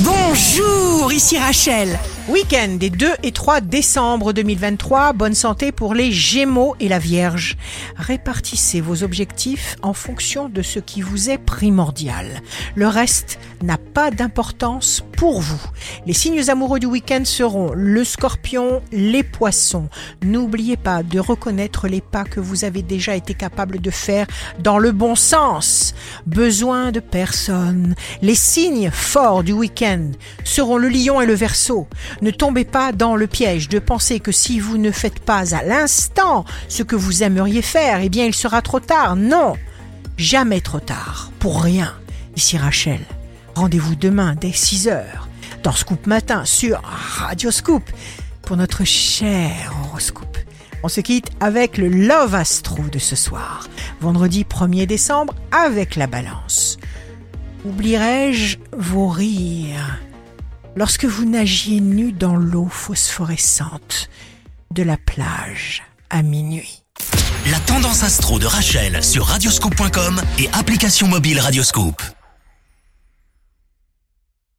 Bonjour, ici Rachel. Week-end des 2 et 3 décembre 2023, bonne santé pour les Gémeaux et la Vierge. Répartissez vos objectifs en fonction de ce qui vous est primordial. Le reste n'a pas d'importance pour vous. Les signes amoureux du week-end seront le scorpion, les poissons. N'oubliez pas de reconnaître les pas que vous avez déjà été capable de faire dans le bon sens. Besoin de personne. Les signes forts du week-end seront le lion et le verso. Ne tombez pas dans le piège de penser que si vous ne faites pas à l'instant ce que vous aimeriez faire, eh bien il sera trop tard. Non, jamais trop tard. Pour rien. Ici Rachel. Rendez-vous demain dès 6 heures dans Scoop Matin sur Radio Scoop pour notre cher horoscope. On se quitte avec le Love Astro de ce soir, vendredi 1er décembre avec la balance. Oublierai-je vos rires? Lorsque vous nagiez nu dans l'eau phosphorescente de la plage à minuit. La tendance astro de Rachel sur radioscope.com et application mobile Radioscope.